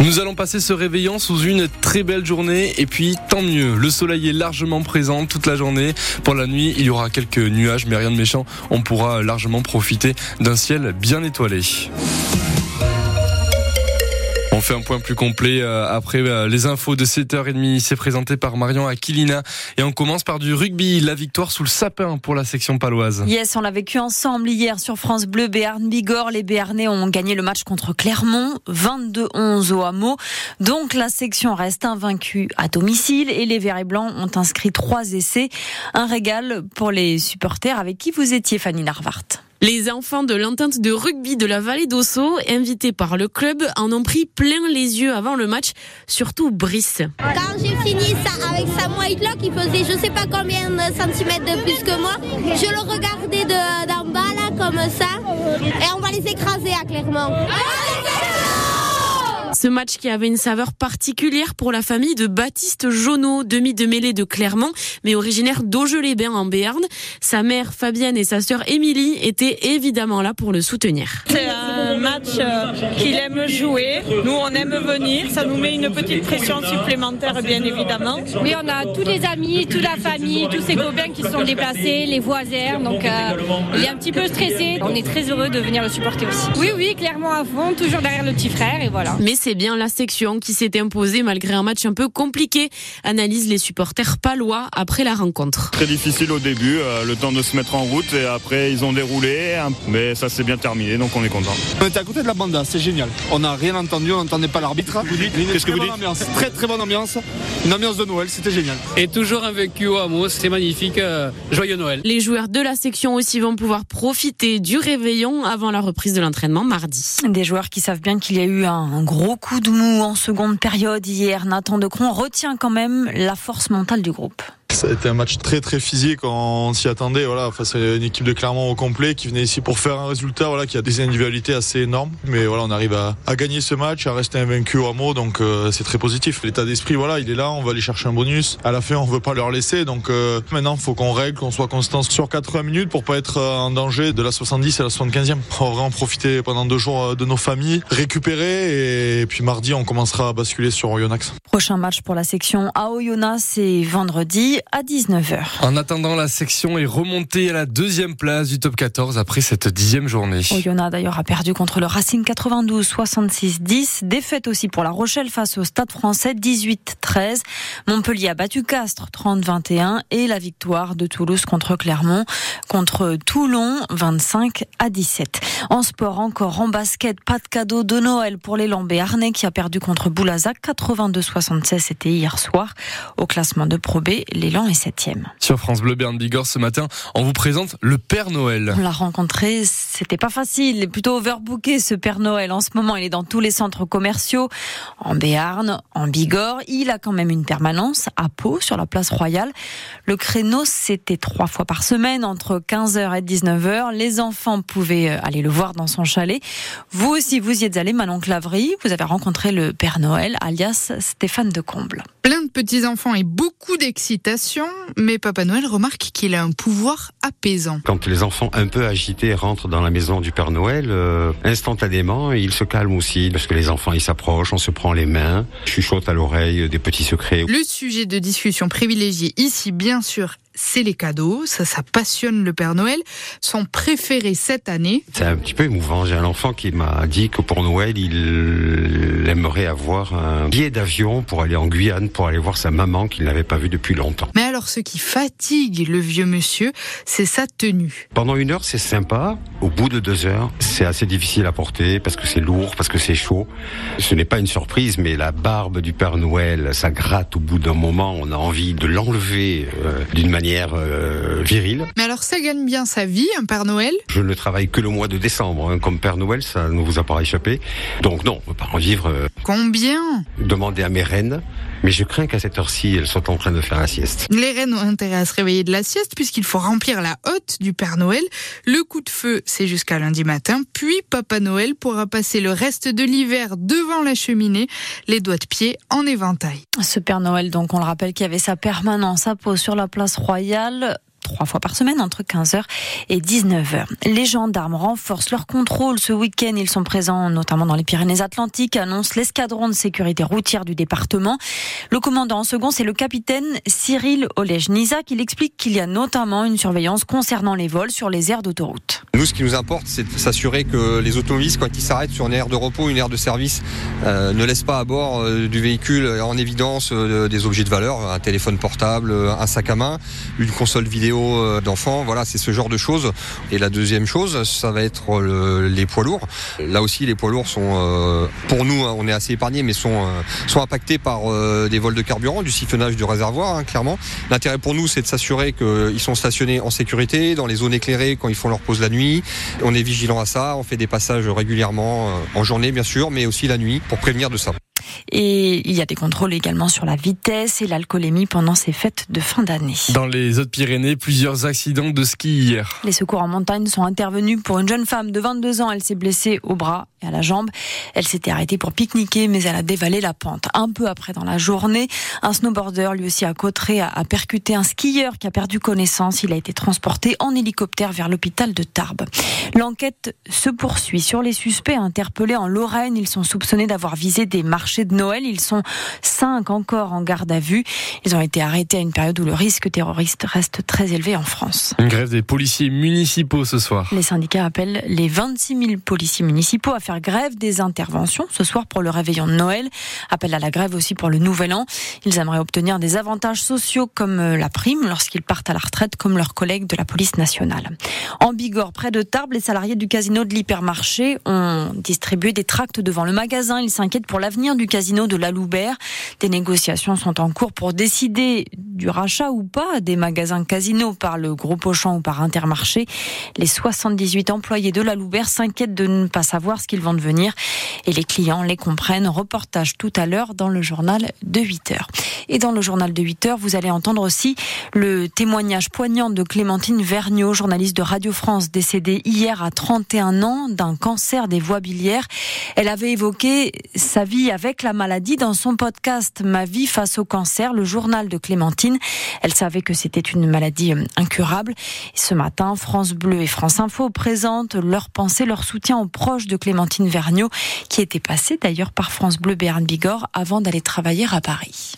Nous allons passer ce réveillant sous une très belle journée et puis tant mieux. Le soleil est largement présent toute la journée. Pour la nuit, il y aura quelques nuages mais rien de méchant. On pourra largement profiter d'un ciel bien étoilé. On fait un point plus complet euh, après euh, les infos de 7h30. C'est présenté par Marion Aquilina. Et on commence par du rugby. La victoire sous le sapin pour la section paloise. Yes, on l'a vécu ensemble hier sur France Bleu, Béarn Bigorre. Les Béarnais ont gagné le match contre Clermont, 22-11 au hameau. Donc la section reste invaincue à domicile et les Verts et Blancs ont inscrit trois essais. Un régal pour les supporters avec qui vous étiez, Fanny Narvart. Les enfants de l'entente de rugby de la vallée d'Osso, invités par le club, en ont pris plein les yeux avant le match, surtout Brice. Quand j'ai fini ça avec Sam Whitelock, il faisait je sais pas combien de centimètres de plus que moi. Je le regardais d'en bas là comme ça et on va les écraser à Clermont. Ce match qui avait une saveur particulière pour la famille de Baptiste Jonot, demi de mêlée de Clermont, mais originaire d'Auge-les-Bains en Béarn. Sa mère Fabienne et sa sœur Émilie étaient évidemment là pour le soutenir. Match euh, qu'il aime jouer. Nous, on aime venir. Ça nous met une petite pression supplémentaire, bien évidemment. Oui, on a tous les amis, toute la famille, tous ses copains qui se sont déplacés, les voisins. Donc, euh, il est un petit peu stressé. On est très heureux de venir le supporter aussi. Oui, oui, clairement à fond, toujours derrière le petit frère et voilà. Mais c'est bien la section qui s'est imposée malgré un match un peu compliqué, analysent les supporters palois après la rencontre. Très difficile au début, euh, le temps de se mettre en route et après ils ont déroulé, hein, mais ça s'est bien terminé donc on est content. On était à côté de la banda, c'est génial. On n'a rien entendu, on n'entendait pas l'arbitre. Qu'est-ce que vous dites ambiance, Très très bonne ambiance, une ambiance de Noël, c'était génial. Et toujours un vécu au hameau, c'était magnifique, euh, joyeux Noël. Les joueurs de la section aussi vont pouvoir profiter du réveillon avant la reprise de l'entraînement mardi. Des joueurs qui savent bien qu'il y a eu un gros coup de mou en seconde période hier. Nathan Decron retient quand même la force mentale du groupe. Ça a été un match très très physique, on s'y attendait voilà, face à une équipe de Clermont au complet qui venait ici pour faire un résultat voilà, qui a des individualités assez énormes. Mais voilà, on arrive à, gagner ce match, à rester invaincu au hameau, donc euh, c'est très positif. L'état d'esprit, voilà, il est là, on va aller chercher un bonus. À la fin, on veut pas leur laisser, donc euh, maintenant, faut qu'on règle, qu'on soit constant sur 80 minutes pour pas être euh, en danger de la 70 à la 75e. On va vraiment profiter pendant deux jours euh, de nos familles, récupérer et puis mardi, on commencera à basculer sur Oyonnax. Prochain match pour la section à Oyonnax, c'est vendredi à 19h. En attendant, la section est remontée à la deuxième place du top 14 après cette dixième journée. Oyonnax d'ailleurs a perdu contre le Racing 92 66-10. Défaite aussi pour La Rochelle face au Stade français 18-13. Montpellier a battu Castres 30-21 et la victoire de Toulouse contre Clermont contre Toulon 25 à 17. En sport encore en basket, pas de cadeau de Noël pour l'élan béarnais qui a perdu contre Boulazac 82-76. C'était hier soir. Au classement de Pro B, l'élan est septième. Sur France Bleu Berne Bigorre ce matin, on vous présente le Père Noël. On l'a rencontré, c'était pas facile, il est plutôt overbooké ce Père Noël. En ce moment, il est dans tous les centres commerciaux, en Béarn, en Bigorre. Il a quand même une permanence à Pau, sur la place Royale. Le créneau, c'était trois fois par semaine, entre 15h et 19h. Les enfants pouvaient euh, aller le voir dans son chalet. Vous aussi, vous y êtes allé, Manon Clavry. Vous avez rencontré le Père Noël, alias Stéphane de Comble. Plein de petits-enfants et beaucoup d'excitation, mais Papa Noël remarque qu'il a un pouvoir apaisant. Quand les enfants un peu agités rentrent dans la maison du Père Noël, euh, instantanément, ils se calment aussi, parce que les enfants, ils s'approchent, on se prend les mains, chuchote à l'oreille des petits secrets. Le sujet de discussion privilégié ici, bien sûr, c'est les cadeaux. Ça, ça passionne le Père Noël. Son préféré cette année. C'est un petit peu émouvant. J'ai un enfant qui m'a dit que pour Noël, il aimerait avoir un billet d'avion pour aller en Guyane, pour aller voir sa maman qu'il n'avait pas vue depuis longtemps. Mais alors, ce qui fatigue le vieux monsieur, c'est sa tenue. Pendant une heure, c'est sympa. Au bout de deux heures, c'est assez difficile à porter parce que c'est lourd, parce que c'est chaud. Ce n'est pas une surprise, mais la barbe du Père Noël, ça gratte au bout d'un moment. On a envie de l'enlever euh, d'une manière euh, virile. Mais alors, ça gagne bien sa vie, un Père Noël? Je ne travaille que le mois de décembre. Hein. Comme Père Noël, ça ne vous a pas échappé. Donc non, on peut pas en vivre. Euh, Combien? Demandez à mes reines. Mais je crains qu'à cette heure-ci, elles soient en train de faire la sieste. Les reines ont intérêt à se réveiller de la sieste puisqu'il faut remplir la hotte du Père Noël. Le coup de feu, c'est jusqu'à lundi matin. Puis Papa Noël pourra passer le reste de l'hiver devant la cheminée, les doigts de pied en éventail. Ce Père Noël, donc, on le rappelle, qui avait sa permanence à Pau sur la place Royale. Trois fois par semaine entre 15h et 19h. Les gendarmes renforcent leur contrôle ce week-end. Ils sont présents notamment dans les Pyrénées-Atlantiques, annonce l'escadron de sécurité routière du département. Le commandant en second, c'est le capitaine Cyril Olej-Nizak. Il explique qu'il y a notamment une surveillance concernant les vols sur les aires d'autoroute. Nous, ce qui nous importe, c'est de s'assurer que les automobilistes, quand ils s'arrêtent sur une aire de repos, une aire de service, euh, ne laissent pas à bord euh, du véhicule en évidence euh, des objets de valeur, un téléphone portable, un sac à main, une console vidéo d'enfant. Voilà, c'est ce genre de choses. Et la deuxième chose, ça va être les poids lourds. Là aussi, les poids lourds sont, pour nous, hein, on est assez épargnés, mais sont, sont impactés par des vols de carburant, du siphonnage du réservoir, hein, clairement. L'intérêt pour nous, c'est de s'assurer qu'ils sont stationnés en sécurité, dans les zones éclairées quand ils font leur pause la nuit. On est vigilant à ça, on fait des passages régulièrement, en journée bien sûr, mais aussi la nuit, pour prévenir de ça. Et il y a des contrôles également sur la vitesse et l'alcoolémie pendant ces fêtes de fin d'année. Dans les Hautes-Pyrénées, plusieurs accidents de ski hier. Les secours en montagne sont intervenus pour une jeune femme de 22 ans. Elle s'est blessée au bras et à la jambe. Elle s'était arrêtée pour pique-niquer, mais elle a dévalé la pente. Un peu après dans la journée, un snowboarder, lui aussi à Cotteret, a percuté un skieur qui a perdu connaissance. Il a été transporté en hélicoptère vers l'hôpital de Tarbes. L'enquête se poursuit sur les suspects interpellés en Lorraine. Ils sont soupçonnés d'avoir visé des marchés de Noël. Ils sont cinq encore en garde à vue. Ils ont été arrêtés à une période où le risque terroriste reste très élevé en France. Une grève des policiers municipaux ce soir. Les syndicats appellent les 26 000 policiers municipaux à faire grève des interventions ce soir pour le réveillon de Noël. Appel à la grève aussi pour le nouvel an. Ils aimeraient obtenir des avantages sociaux comme euh, la prime lorsqu'ils partent à la retraite comme leurs collègues de la police nationale. En Bigorre, près de Tarbes, les salariés du casino de l'hypermarché ont distribué des tracts devant le magasin. Ils s'inquiètent pour l'avenir du casino de la Loubert. Des négociations sont en cours pour décider du rachat ou pas des magasins casino par le groupe Auchan ou par Intermarché. Les 78 employés de la Loubert s'inquiètent de ne pas savoir ce qu'ils vont devenir et les clients les comprennent. Reportage tout à l'heure dans le journal de 8 heures. Et dans le journal de 8 heures, vous allez entendre aussi le témoignage poignant de Clémentine Vergniaud, journaliste de Radio France, décédée hier à 31 ans d'un cancer des voies biliaires. Elle avait évoqué sa vie avec la maladie dans son podcast Ma vie face au cancer, le journal de Clémentine. Elle savait que c'était une maladie euh, incurable. ce matin, France Bleu et France Info présentent leur pensée, leur soutien aux proches de Clémentine Vergniaud, qui était passée d'ailleurs par France Bleu Béarn Bigorre avant d'aller travailler à Paris.